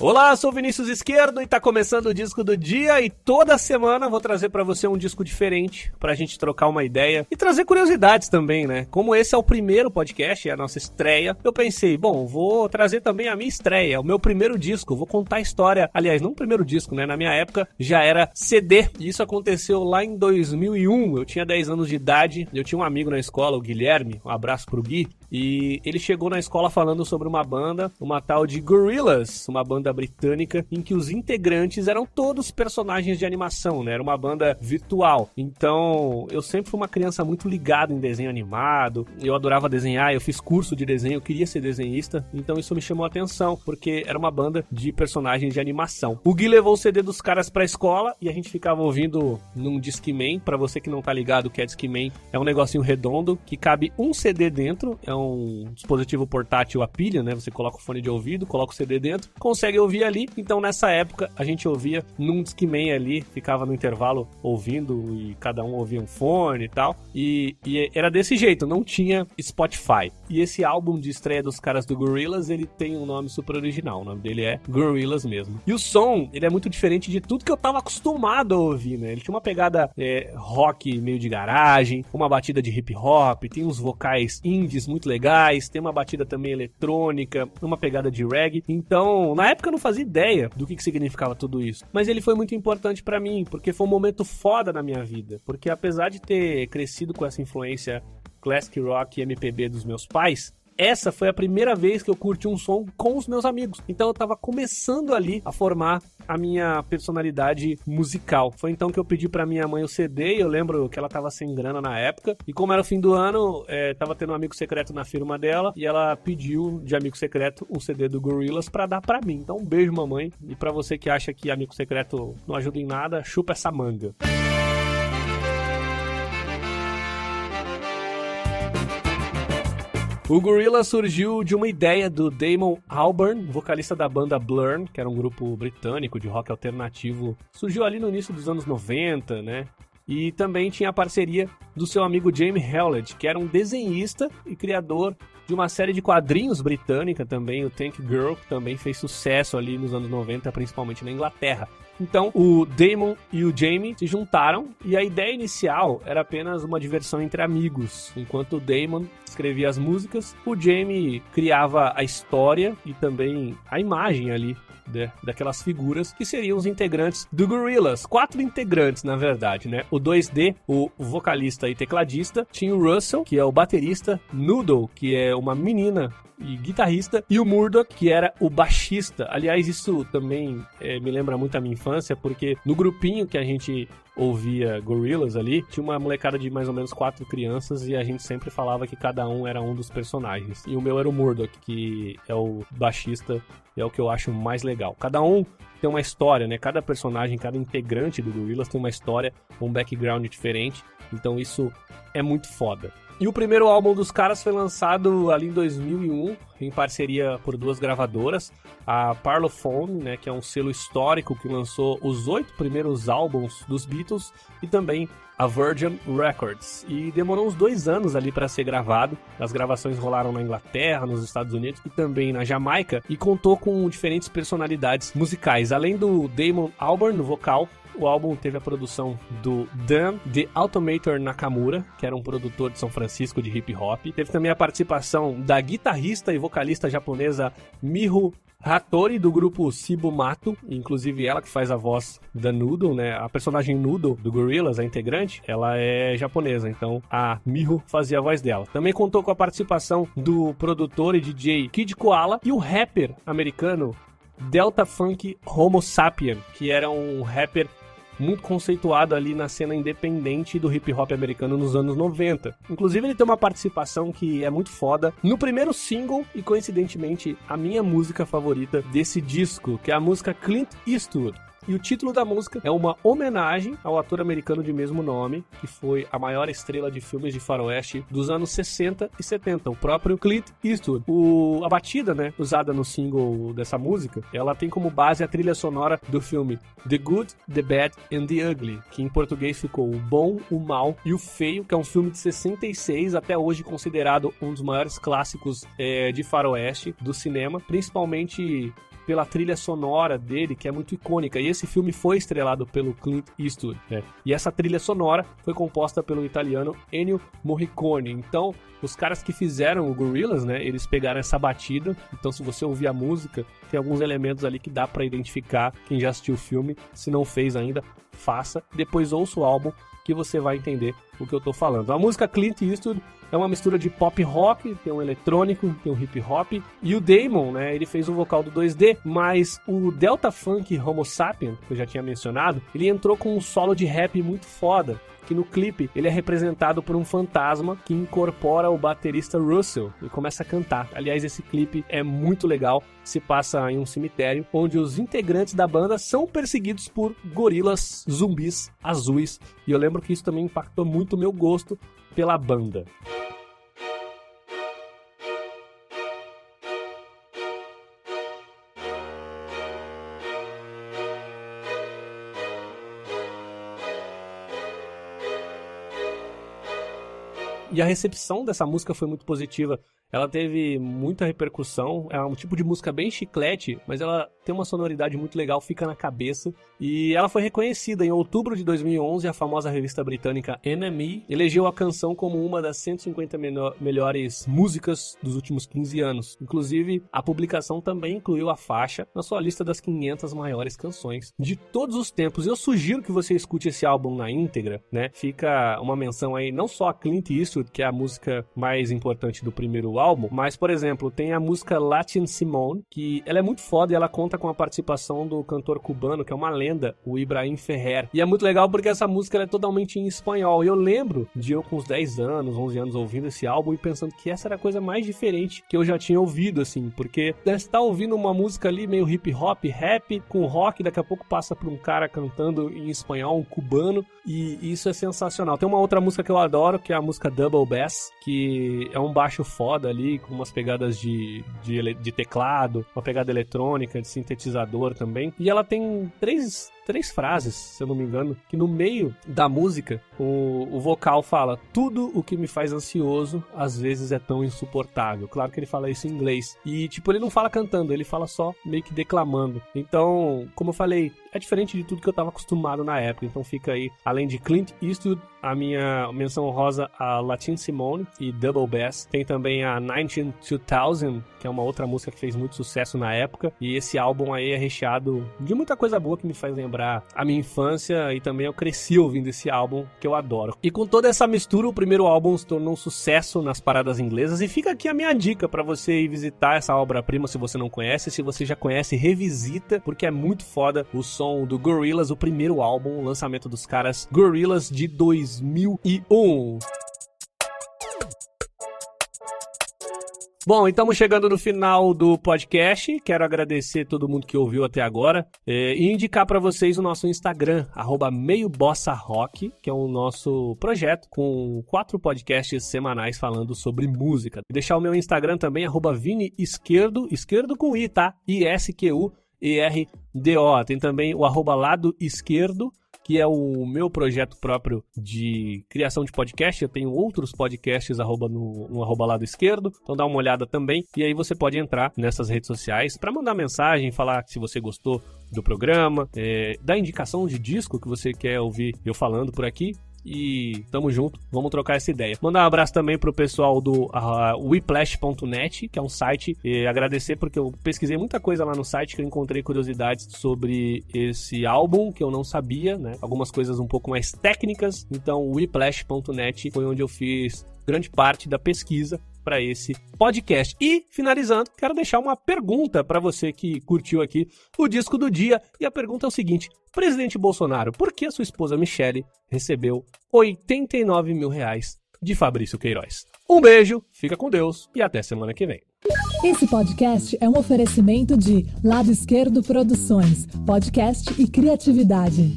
Olá, sou Vinícius Esquerdo e tá começando o disco do dia e toda semana vou trazer para você um disco diferente pra gente trocar uma ideia e trazer curiosidades também, né? Como esse é o primeiro podcast, é a nossa estreia, eu pensei, bom, vou trazer também a minha estreia, o meu primeiro disco, vou contar a história, aliás, não o primeiro disco, né? Na minha época já era CD e isso aconteceu lá em 2001, eu tinha 10 anos de idade, eu tinha um amigo na escola, o Guilherme, um abraço pro Gui, e ele chegou na escola falando sobre uma banda, uma tal de Gorillaz, uma banda britânica em que os integrantes eram todos personagens de animação, né? Era uma banda virtual. Então, eu sempre fui uma criança muito ligada em desenho animado. Eu adorava desenhar, eu fiz curso de desenho, eu queria ser desenhista. Então, isso me chamou a atenção, porque era uma banda de personagens de animação. O Gui levou o CD dos caras pra escola e a gente ficava ouvindo num Discman. Para você que não tá ligado o que é Discman, é um negocinho redondo que cabe um CD dentro. É um dispositivo portátil a pilha, né? Você coloca o fone de ouvido, coloca o CD dentro, consegue ouvir ali. Então nessa época a gente ouvia num Discman ali, ficava no intervalo ouvindo e cada um ouvia um fone e tal. E, e era desse jeito, não tinha Spotify. E esse álbum de estreia dos caras do Gorillaz, ele tem um nome super original. O nome dele é Gorillaz mesmo. E o som, ele é muito diferente de tudo que eu tava acostumado a ouvir, né? Ele tinha uma pegada é, rock meio de garagem, uma batida de hip hop, tem uns vocais indies muito legais, tem uma batida também eletrônica, uma pegada de reggae. Então, na época eu não fazia ideia do que, que significava tudo isso. Mas ele foi muito importante para mim, porque foi um momento foda na minha vida. Porque apesar de ter crescido com essa influência classic rock e MPB dos meus pais, essa foi a primeira vez que eu curti um som com os meus amigos. Então eu tava começando ali a formar a minha personalidade musical. Foi então que eu pedi para minha mãe o CD, e eu lembro que ela tava sem grana na época. E como era o fim do ano, é, tava tendo um amigo secreto na firma dela, e ela pediu de amigo secreto um CD do Gorillaz para dar para mim. Então um beijo, mamãe. E para você que acha que amigo secreto não ajuda em nada, chupa essa manga. O Gorilla surgiu de uma ideia do Damon Albarn, vocalista da banda Blur, que era um grupo britânico de rock alternativo. Surgiu ali no início dos anos 90, né? E também tinha a parceria do seu amigo Jamie Hewlett, que era um desenhista e criador de uma série de quadrinhos britânica também, o Tank Girl, que também fez sucesso ali nos anos 90, principalmente na Inglaterra. Então, o Damon e o Jamie se juntaram e a ideia inicial era apenas uma diversão entre amigos. Enquanto o Damon escrevia as músicas, o Jamie criava a história e também a imagem ali de, daquelas figuras que seriam os integrantes do Gorillaz. Quatro integrantes, na verdade, né? O 2D, o vocalista e tecladista, tinha o Russell, que é o baterista, Noodle, que é uma menina e guitarrista, e o Murdoch, que era o baixista. Aliás, isso também é, me lembra muito a minha infância, porque no grupinho que a gente ouvia Gorillaz ali, tinha uma molecada de mais ou menos quatro crianças e a gente sempre falava que cada um era um dos personagens. E o meu era o Murdoch, que é o baixista e é o que eu acho mais legal. Cada um tem uma história, né? Cada personagem, cada integrante do Gorillaz tem uma história, um background diferente. Então isso é muito foda. E o primeiro álbum dos caras foi lançado ali em 2001, em parceria por duas gravadoras, a Parlophone, né, que é um selo histórico que lançou os oito primeiros álbuns dos Beatles, e também a Virgin Records. E demorou uns dois anos ali para ser gravado. As gravações rolaram na Inglaterra, nos Estados Unidos e também na Jamaica, e contou com diferentes personalidades musicais, além do Damon Albarn no vocal, o álbum teve a produção do Dan The Automator Nakamura, que era um produtor de São Francisco de hip hop. Teve também a participação da guitarrista e vocalista japonesa Miho Hattori, do grupo Sibumato, inclusive ela que faz a voz da Noodle, né? A personagem Noodle do Gorillaz, a integrante, ela é japonesa, então a Miho fazia a voz dela. Também contou com a participação do produtor e DJ Kid Koala e o rapper americano Delta Funk Homo Sapien, que era um rapper muito conceituado ali na cena independente do hip hop americano nos anos 90. Inclusive, ele tem uma participação que é muito foda no primeiro single e, coincidentemente, a minha música favorita desse disco, que é a música Clint Eastwood. E o título da música é uma homenagem ao ator americano de mesmo nome, que foi a maior estrela de filmes de faroeste dos anos 60 e 70, o próprio Clint Eastwood. O, a batida, né, usada no single dessa música, ela tem como base a trilha sonora do filme The Good, The Bad and The Ugly, que em português ficou O Bom, o Mal e o Feio, que é um filme de 66, até hoje considerado um dos maiores clássicos é, de faroeste do cinema, principalmente pela trilha sonora dele, que é muito icônica. E esse filme foi estrelado pelo Clint Eastwood, né? E essa trilha sonora foi composta pelo italiano Ennio Morricone. Então, os caras que fizeram o Gorillaz, né, eles pegaram essa batida. Então, se você ouvir a música, tem alguns elementos ali que dá para identificar quem já assistiu o filme. Se não fez ainda, faça. Depois ouça o álbum que você vai entender o que eu tô falando. A música Clint Eastwood é uma mistura de pop rock, tem um eletrônico, tem um hip hop. E o Damon, né, ele fez o vocal do 2D, mas o Delta Funk Homo Sapien, que eu já tinha mencionado, ele entrou com um solo de rap muito foda que no clipe ele é representado por um fantasma que incorpora o baterista Russell e começa a cantar. Aliás, esse clipe é muito legal, se passa em um cemitério onde os integrantes da banda são perseguidos por gorilas zumbis azuis. E eu lembro que isso também impactou muito o meu gosto pela banda. E a recepção dessa música foi muito positiva. Ela teve muita repercussão, é um tipo de música bem chiclete, mas ela tem uma sonoridade muito legal, fica na cabeça. E ela foi reconhecida em outubro de 2011, a famosa revista britânica NME elegeu a canção como uma das 150 melhores músicas dos últimos 15 anos. Inclusive, a publicação também incluiu a faixa na sua lista das 500 maiores canções de todos os tempos. Eu sugiro que você escute esse álbum na íntegra, né? Fica uma menção aí não só a Clint Eastwood, que é a música mais importante do primeiro álbum, mas, por exemplo, tem a música Latin Simone, que ela é muito foda e ela conta com a participação do cantor cubano, que é uma lenda, o Ibrahim Ferrer. E é muito legal porque essa música é totalmente em espanhol. E eu lembro de eu com uns 10 anos, 11 anos ouvindo esse álbum e pensando que essa era a coisa mais diferente que eu já tinha ouvido, assim, porque você está ouvindo uma música ali meio hip hop, rap, com rock, daqui a pouco passa por um cara cantando em espanhol, um cubano, e isso é sensacional. Tem uma outra música que eu adoro, que é a música Double Bass, que é um baixo foda ali, com umas pegadas de, de, de teclado, uma pegada eletrônica, de sintetizador também. E ela tem três três frases, se eu não me engano, que no meio da música o, o vocal fala: Tudo o que me faz ansioso às vezes é tão insuportável. Claro que ele fala isso em inglês. E, tipo, ele não fala cantando, ele fala só meio que declamando. Então, como eu falei, é diferente de tudo que eu estava acostumado na época. Então fica aí, além de Clint Eastwood, a minha menção rosa a Latin Simone e Double Bass. Tem também a 192,000, que é uma outra música que fez muito sucesso na época. E esse álbum aí é recheado de muita coisa boa que me faz lembrar a minha infância e também eu cresci ouvindo esse álbum que eu adoro. E com toda essa mistura, o primeiro álbum se tornou um sucesso nas paradas inglesas. E fica aqui a minha dica para você ir visitar essa obra-prima se você não conhece. Se você já conhece, revisita, porque é muito foda o som do Gorillaz, o primeiro álbum, o lançamento dos caras Gorillaz de 2001. Bom, estamos chegando no final do podcast. Quero agradecer todo mundo que ouviu até agora é, e indicar para vocês o nosso Instagram, @meiobossarrock, que é o nosso projeto com quatro podcasts semanais falando sobre música. Deixar o meu Instagram também, arroba Esquerdo, esquerdo com I, tá? I-S-Q-U. E-R-D-O. Tem também o arroba lado esquerdo, que é o meu projeto próprio de criação de podcast. Eu tenho outros podcasts arroba no, no arroba lado esquerdo, então dá uma olhada também. E aí você pode entrar nessas redes sociais para mandar mensagem, falar se você gostou do programa, é, dar indicação de disco que você quer ouvir eu falando por aqui e tamo junto, vamos trocar essa ideia. Mandar um abraço também pro pessoal do uh, que é um site, e agradecer porque eu pesquisei muita coisa lá no site que eu encontrei curiosidades sobre esse álbum que eu não sabia, né? Algumas coisas um pouco mais técnicas. Então, whiplash.net foi onde eu fiz grande parte da pesquisa para esse podcast. E, finalizando, quero deixar uma pergunta para você que curtiu aqui o disco do dia. E a pergunta é o seguinte: Presidente Bolsonaro, por que a sua esposa Michele recebeu 89 mil reais de Fabrício Queiroz? Um beijo, fica com Deus e até semana que vem. Esse podcast é um oferecimento de Lado Esquerdo Produções, podcast e criatividade.